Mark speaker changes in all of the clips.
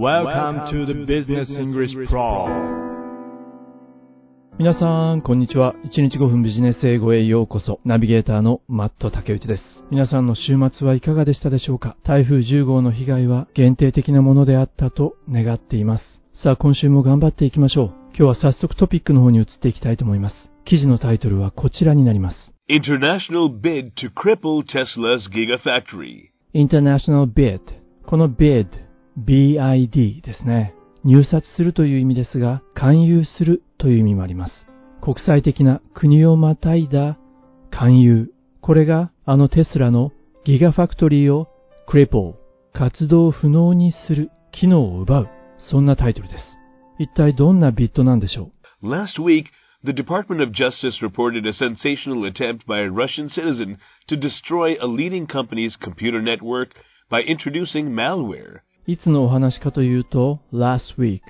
Speaker 1: Welcome to the Business English Pro
Speaker 2: 皆さん、こんにちは。1日5分ビジネス英語へようこそ。ナビゲーターのマット竹内です。皆さんの週末はいかがでしたでしょうか？台風10号の被害は限定的なものであったと願っています。さあ、今週も頑張っていきましょう。今日は早速トピックの方に移っていきたいと思います。記事のタイトルはこちらになります。
Speaker 3: International bid to cripple Tesla's Gigafactory.
Speaker 2: International Bid この Bid BID ですね入札するという意味ですが勧誘するという意味もあります国際的な国をまたいだ勧誘これがあのテスラのギガファクトリーを cripple 活動不能にする機能を奪うそんなタイトルです一体どんなビットなんでしょう
Speaker 3: Last week, the Department of Justice reported a sensational attempt by a Russian citizen to destroy a leading company's computer network by introducing malware.
Speaker 2: いつのお話かというと、last week。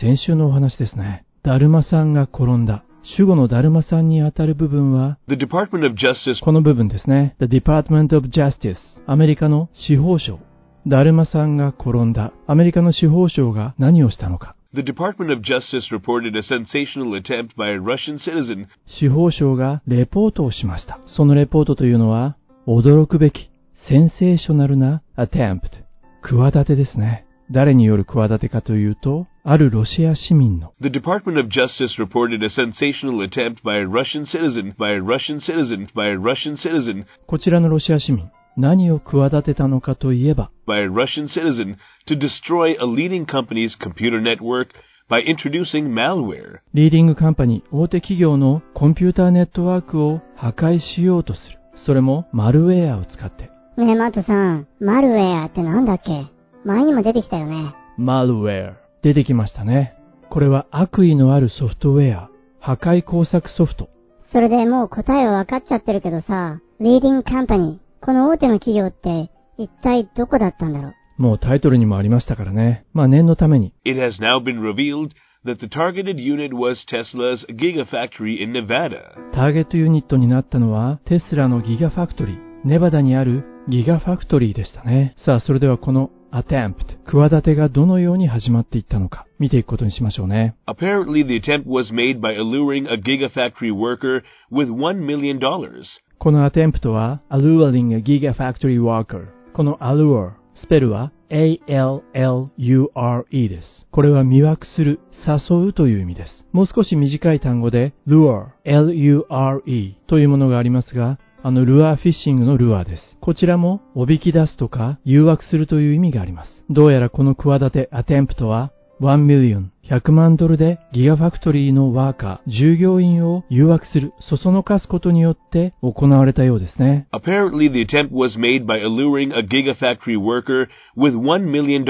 Speaker 2: 先週のお話ですね。だるまさんが転んだ。主語のだるまさんにあたる部分は、
Speaker 3: The Department of Justice
Speaker 2: この部分ですね。The Department of Justice。アメリカの司法省。だるまさんが転んだ。アメリカの司法省が何をしたのか。
Speaker 3: The Department of Justice reported a sensational attempt by a Russian citizen
Speaker 2: 司法省がレポートをしました。そのレポートというのは、驚くべき、センセーショナルな attempt。企てですね。誰による企てかというと、あるロシア市民の
Speaker 3: The Department of Justice reported a sensational attempt by a Russian citizen, by a Russian citizen, by a Russian citizen,
Speaker 2: こちらのロシア市民、何を企てたのかといえば、
Speaker 3: by a Russian citizen to destroy a leading company's computer network by introducing malware.
Speaker 2: リーディングカンパニー、大手企業のコンピューターネットワークを破壊しようとする。それもマルウェアを使って。
Speaker 4: ねえ、マットさん、マルウェアってなんだっけ？前にも出てきたよね。
Speaker 2: マルウェア。出てきましたね。これは悪意のあるソフトウェア。破壊工作ソフト。
Speaker 4: それでもう答えは分かっちゃってるけどさ、リーディングカンパニー、この大手の企業って一体どこだったんだろう？
Speaker 2: もうタイトルにもありましたからね。まあ念のために。
Speaker 3: It has now been revealed that the targeted unit was Tesla's Gigafactory in Nevada.
Speaker 2: ターゲットユニットになったのはテスラのギガファクトリー。ネバダにあるギガファクトリーでしたね。さあ、それではこの attempt、企てがどのように始まっていったのか、見ていくことにしましょうね。
Speaker 3: Apparently, the attempt was made by alluring a Gigafactory worker with $1 million.
Speaker 2: この attempt は alluring a gigafactory worker。この allure、スペルは A-L-L-U-R-E です。これは魅惑する、誘うという意味です。もう少し短い単語で lure、L-U-R-E というものがありますが、あのルアーフィッシングのルアーです。こちらもおびき出すとか誘惑するという意味があります。どうやらこの企て attempt は1 million、100万ドルでギガファクトリーのワーカー、従業員を誘惑する、そそのかすことによって行われたようですね。
Speaker 3: Apparently, the attempt was made by alluring a Gigafactory worker with $1 million.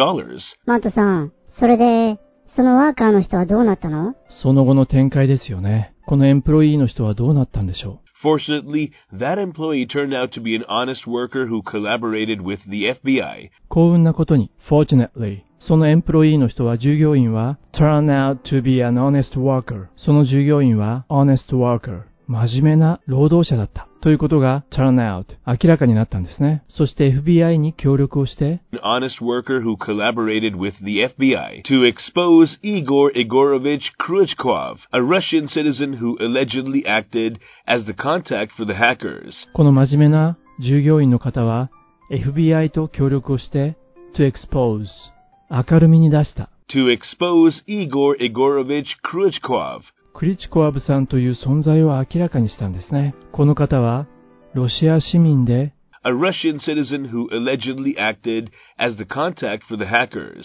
Speaker 4: マットさん、それで、そのワーカーの人はどうなったの？
Speaker 2: その後の展開ですよね。このエンプロイーの人はどうなったんでしょ
Speaker 3: Fortunately, that employee turned out to be an honest worker who collaborated with the FBI.
Speaker 2: う幸運なことに、fortunately、そのエンプロイーの人は従業員は turn out to be an honest worker。その従業員は honest worker。真面目な労働者だった。 ということが turn out 明らかになったんですね。そして FBI に協力をして、
Speaker 3: An honest worker who collaborated with the FBI to expose Igor Igorovich Krychkov, a Russian citizen who allegedly acted as the contact for the hackers.
Speaker 2: この真面目な従業員の方は FBI と協力をして to expose 明るみに出した。
Speaker 3: To expose Igor Igorovich Krychkov,
Speaker 2: クリチコワブさんという存在を明らかにしたんですね。この方はロシア市民で
Speaker 3: a Russian citizen who allegedly acted as the contact for the hackers.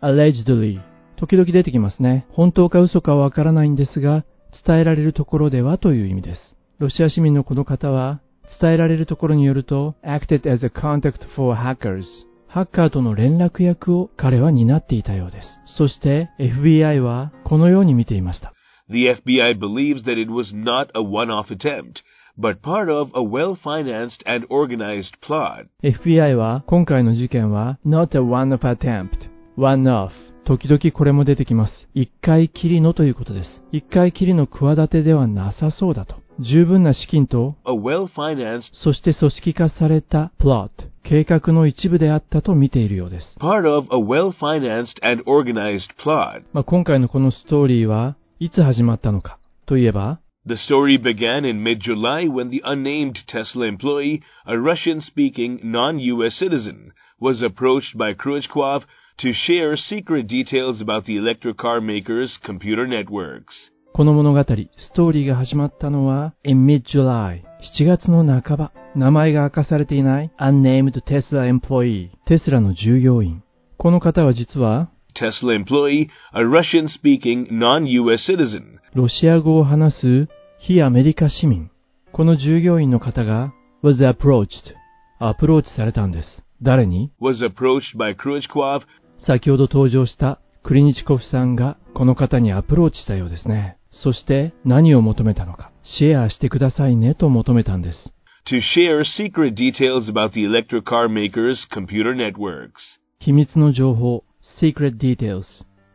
Speaker 2: allegedly 時々出てきますね。本当か嘘かわからないんですが、伝えられるところではという意味です。ロシア市民のこの方は、伝えられるところによると、acted as a contact for hackers。ハッカーとの連絡役を彼は担っていたようです。そして FBI はこのように見ていました。
Speaker 3: The FBI believes that it was not a one-off attempt, but part of a well-financed and organized plot.
Speaker 2: FBI は今回の事件は not a one-off attempt, one-off 時々これも出てきます。一回きりのということです。一回きりの企てではなさそうだと。十分な資金と、
Speaker 3: a well-financed
Speaker 2: そして組織化されたプロット、計画の一部であったと見ているようです。
Speaker 3: part of a well-financed and organized plot.
Speaker 2: まあ、今回のこのストーリーはいつ始まったのかといえば、
Speaker 3: The story began in mid-July when the unnamed Tesla employee, a Russian-speaking non-US citizen, was approached by Khrushchev to share secret details about the electric car maker's computer networks.
Speaker 2: この物語、ストーリーが始まったのは in mid-July、7月の半ば、名前が明かされていない unnamed Tesla employee、テスラの従業員。この方は実は、
Speaker 3: Tesla employee, a Russian-speaking non-US citizen,
Speaker 2: ロシア語を話す非アメリカ市民。この従業員の方が was approached、アプローチされたんです。誰に
Speaker 3: was approached by Khrushchev
Speaker 2: 先ほど登場したクリニチコフさんがこの方にアプローチしたようですね。そして何を求めたのか。シェアしてくださいねと求めたんです。
Speaker 3: to share secret details about the electric car maker's computer networks.
Speaker 2: 秘密の情報、secret details。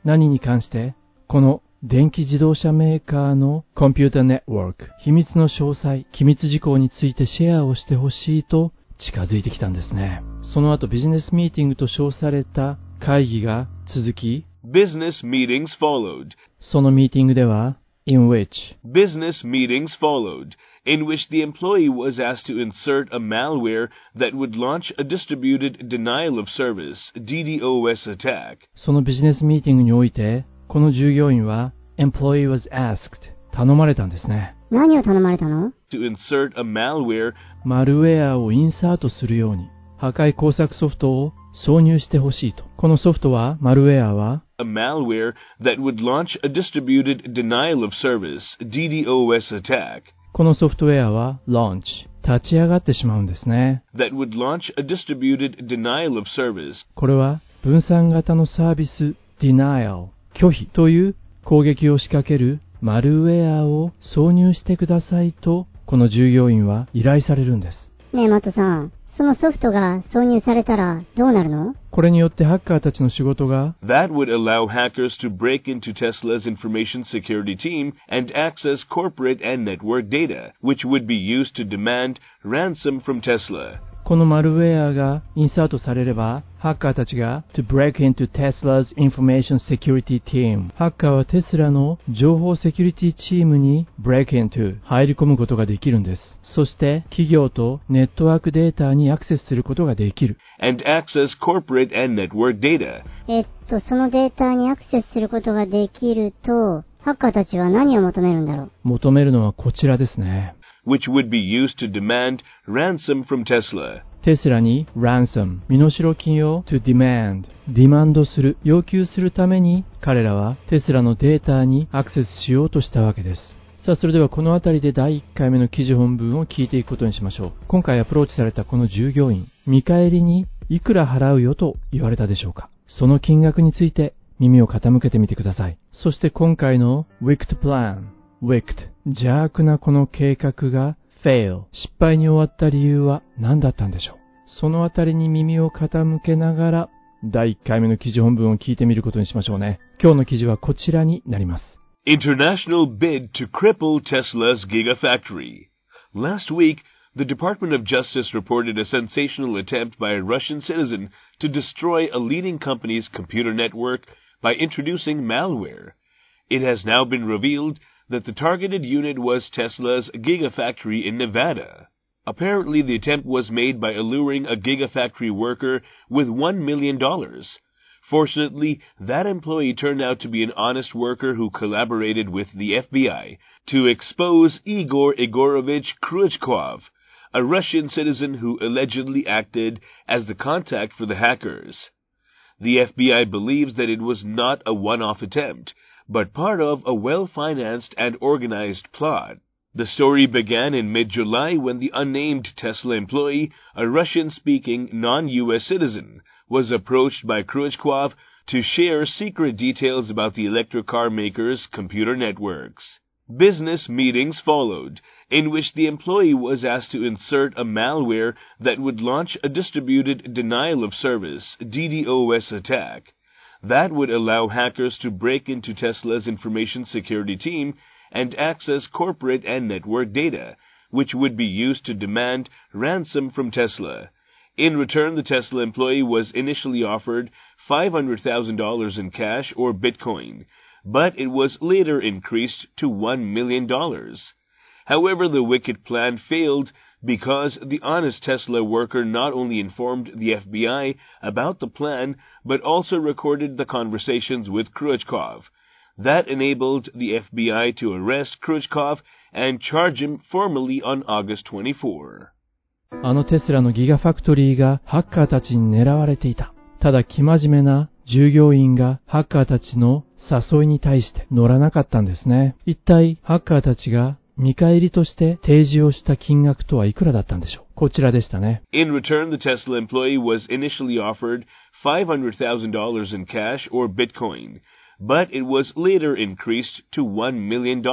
Speaker 2: 何に関して？この電気自動車メーカーのコンピュータネットワーク、秘密の詳細、機密事項についてシェアをしてほしいと近づいてきたんですね。その後ビジネスミーティングと称された会議が続き、
Speaker 3: Business meetings followed.
Speaker 2: そのミーティングでは、in which
Speaker 3: Business meetings followed, in which the employee was asked to insert a malware that would launch a distributed denial of service DDoS attack.
Speaker 2: そのビジネスミーティングにおいて、この従業員は、employee was asked 頼まれたんですね。
Speaker 4: 何を頼まれたの
Speaker 3: To insert a malware
Speaker 2: マルウェアをインサートするように、破壊工作ソフトを挿入してほしいと。このソフトは、マルウェアは、
Speaker 3: a malware that would launch a distributed denial of service DDoS attack.
Speaker 2: このソフトウェアは、launch 立ち上がってしまうんですね。
Speaker 3: that would launch a distributed denial of service
Speaker 2: これは、分散型のサービス、denial 拒否という攻撃を仕掛けるマルウェアを挿入してくださいと、この従業員は依頼されるんです。
Speaker 4: ねえ、マットさん。そのソフトが挿入されたらどうなるの
Speaker 2: これによってハッカーたちの仕事が
Speaker 3: that would allow hackers to break into Tesla's information security team and access corporate and network data, which would be used to demand ransom from Tesla.
Speaker 2: このマルウェアがインサートされれば、ハッカーたちが to break into Tesla's information security team ハッカーはテスラの情報セキュリティチームに break into 入り込むことができるんです。そして企業とネットワークデータにアクセスすることができる。
Speaker 3: and access corporate and network data.
Speaker 4: えっと、そのデータにアクセスすることができると、ハッカーたちは何を求めるんだろう？
Speaker 2: 求めるのはこちらですね。
Speaker 3: Which would be used to demand ransom from Tesla.
Speaker 2: テスラに ransom. 身代金を to demand. ディマンドする要求するために彼らはテスラのデータにアクセスしようとしたわけですさあそれではこの辺りで第1回目の記事本文を聞いていくことにしましょう今回アプローチされたこの従業員見返りにいくら払うよと言われたでしょうかその金額について耳を傾けてみてくださいそして今回の Wicked Plan. Wicked 邪悪なこの計画が fail 失敗に終わった理由は何だったんでしょうそのあたりに耳を傾けながら第1回目の記事本文を聞いてみることにしましょうね今日の記事はこちらになります
Speaker 3: International bid to cripple Tesla's Gigafactory. Last week, the Department of Justice reported a sensational attempt by a Russian citizen to destroy a leading company's computer network by introducing malware. It has now been revealed that the targeted unit was Tesla's Gigafactory in Nevada. Apparently, the attempt was made by alluring a Gigafactory worker with $1 million. Fortunately, that employee turned out to be an honest worker who collaborated with the FBI to expose Igor Igorovich Khrushchev, a Russian citizen who allegedly acted as the contact for the hackers. The FBI believes that it was not a one-off attempt, but part of a well-financed and organized plot. The story began in mid-July when the unnamed Tesla employee, a Russian-speaking non-US citizen, was approached by Khrushchev to share secret details about the electric car maker's computer networks. Business meetings followed, in which the employee was asked to insert a malware that would launch a distributed denial of service DDoS attack. That would allow hackers to break into Tesla's information security team and access corporate and network data, which would be used to demand ransom from Tesla. In return, the Tesla employee was initially offered $500,000 in cash or Bitcoin, but it was later increased to $1 million. However, the wicked plan failed because the honest Tesla worker not only informed the FBI about the plan, but also recorded the conversations with Khrushchev. That enabled the FBI to arrest Khrushchev and charge him formally on August 24.
Speaker 2: あのテスラのギガファクトリーがハッカーたちに狙われていた。ただ、生真面目な従業員がハッカーたちの誘いに対して乗らなかったんですね。一体、ハッカーたちが 見返りとして提示をした金額とはいくらだったんでしょうこちらでしたね。
Speaker 3: In return, the Tesla employee was initially offered $500,000 in cash or Bitcoin, but it was later increased to $1 million.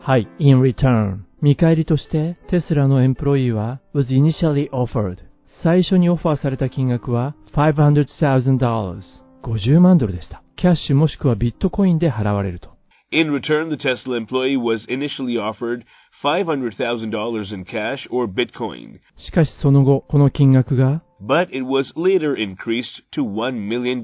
Speaker 2: はい。in return 見返りとしてテスラのエンプロイーは was initially offered 最初にオファーされた金額は500,000 50万ドルでした。キャッシュもしくはビットコインで払われると。
Speaker 3: In return, the Tesla employee was initially offered $500,000 in cash or Bitcoin.
Speaker 2: しかしその後、この金額が
Speaker 3: But it was later increased to $1 million.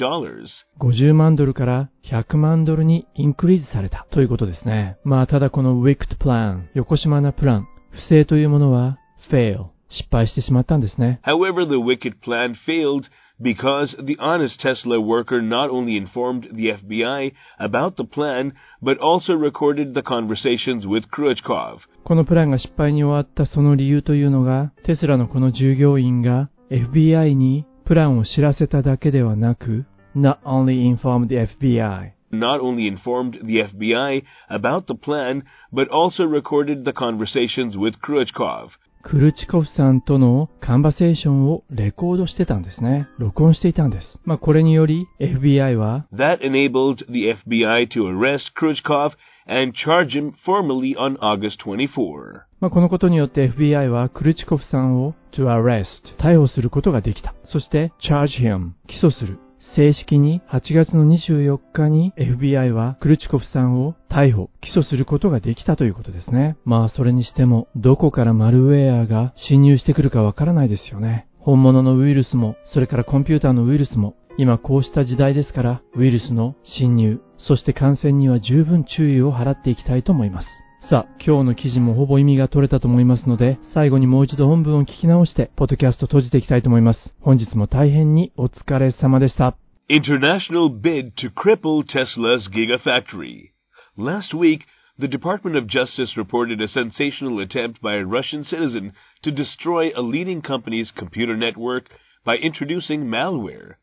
Speaker 2: 50万ドルから100万ドルにインクリーズされたということですね。まあただこの Wicked Plan、横島なプラン、不正というものは fail、失敗してしまったんですね。
Speaker 3: However, the wicked plan failed because the honest Tesla worker not only informed the FBI about the plan, but also recorded the conversations with Khrushchev.
Speaker 2: このプランが失敗に終わったその理由というのが、テスラのこの従業員が FBI にプランを知らせただけではなく、not only informed the FBI,
Speaker 3: not only informed the FBI about the plan, but also recorded the conversations with Khrushchev.
Speaker 2: クルチコフさんとのカンバセーションをレコードしてたんですね。録音していたんです。まあ、これにより FBI は
Speaker 3: That enabled the FBI to arrest Khrushchev and charge him formally on August 24.
Speaker 2: まあ、このことによって FBI はクルチコフさんを to arrest 逮捕することができた。そして charge him 起訴する。正式に8月の24日に FBI はクルチコフさんを逮捕、起訴することができたということですね。まあそれにしても、どこからマルウェアが侵入してくるかわからないですよね。本物のウイルスも、それからコンピューターのウイルスも、今こうした時代ですから、ウイルスの侵入、そして感染には十分注意を払っていきたいと思います。さあ、今日の記事もほぼ意味が取れたと思いますので、最後にもう一度本文を聞き直して、ポッドキャスト閉じていきたいと思います。本日も大変にお疲れ様でした。
Speaker 3: International bid to cripple Tesla's Gigafactory. Last week, the Department of Justice reported a sensational attempt by a Russian citizen to destroy a leading company's computer network by introducing malware.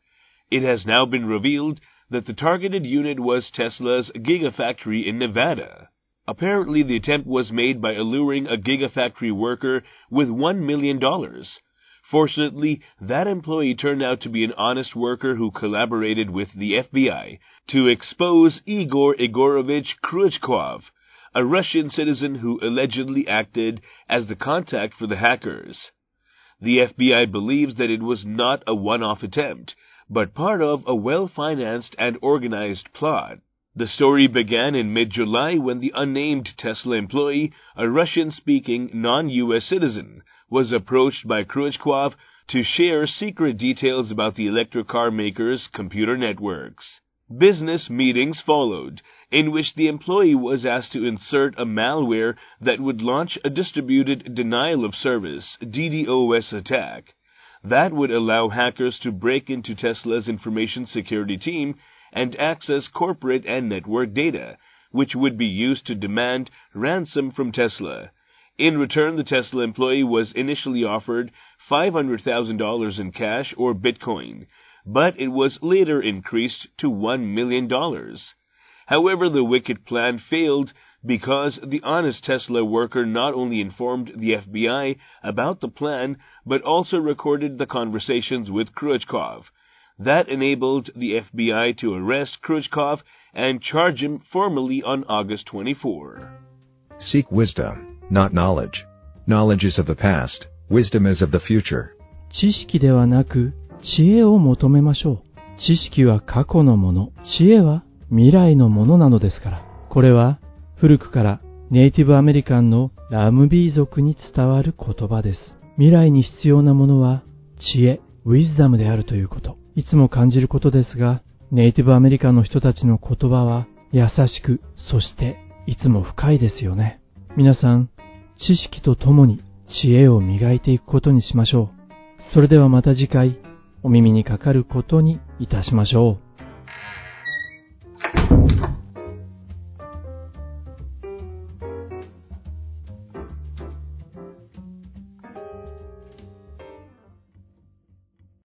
Speaker 3: It has now been revealed that the targeted unit was Tesla's Gigafactory in Nevada. Apparently, the attempt was made by alluring a Gigafactory worker with $1 million. Fortunately, that employee turned out to be an honest worker who collaborated with the FBI to expose Igor Igorovich Khrushchev, a Russian citizen who allegedly acted as the contact for the hackers. The FBI believes that it was not a one-off attempt, but part of a well-financed and organized plot. The story began in mid-July when the unnamed Tesla employee, a Russian-speaking non-US citizen, was approached by Khrushchev to share secret details about the electric car maker's computer networks. Business meetings followed, in which the employee was asked to insert a malware that would launch a distributed denial of service DDoS attack. That would allow hackers to break into Tesla's information security team and access corporate and network data, which would be used to demand ransom from Tesla. In return, the Tesla employee was initially offered $500,000 in cash or Bitcoin, but it was later increased to $1 million. However, the wicked plan failed because the honest Tesla worker not only informed the FBI about the plan, but also recorded the conversations with Khrushchev. That enabled the FBI to arrest Khrushchev and charge him formally on August 24.
Speaker 5: Seek wisdom, not knowledge. Knowledge is of the past, wisdom is of the future.
Speaker 2: 知識ではなく知恵を求めましょう。知識は過去のもの、知恵は未来のものなのですから。これは古くからネイティブアメリカンのラムビー族に伝わる言葉です。未来に必要なものは知恵、ウィズダムであるということ。いつも感じることですが、ネイティブアメリカの人たちの言葉は優しく、そしていつも深いですよね。皆さん、知識とともに知恵を磨いていくことにしましょう。それではまた次回、お耳にかかることにいたしましょう。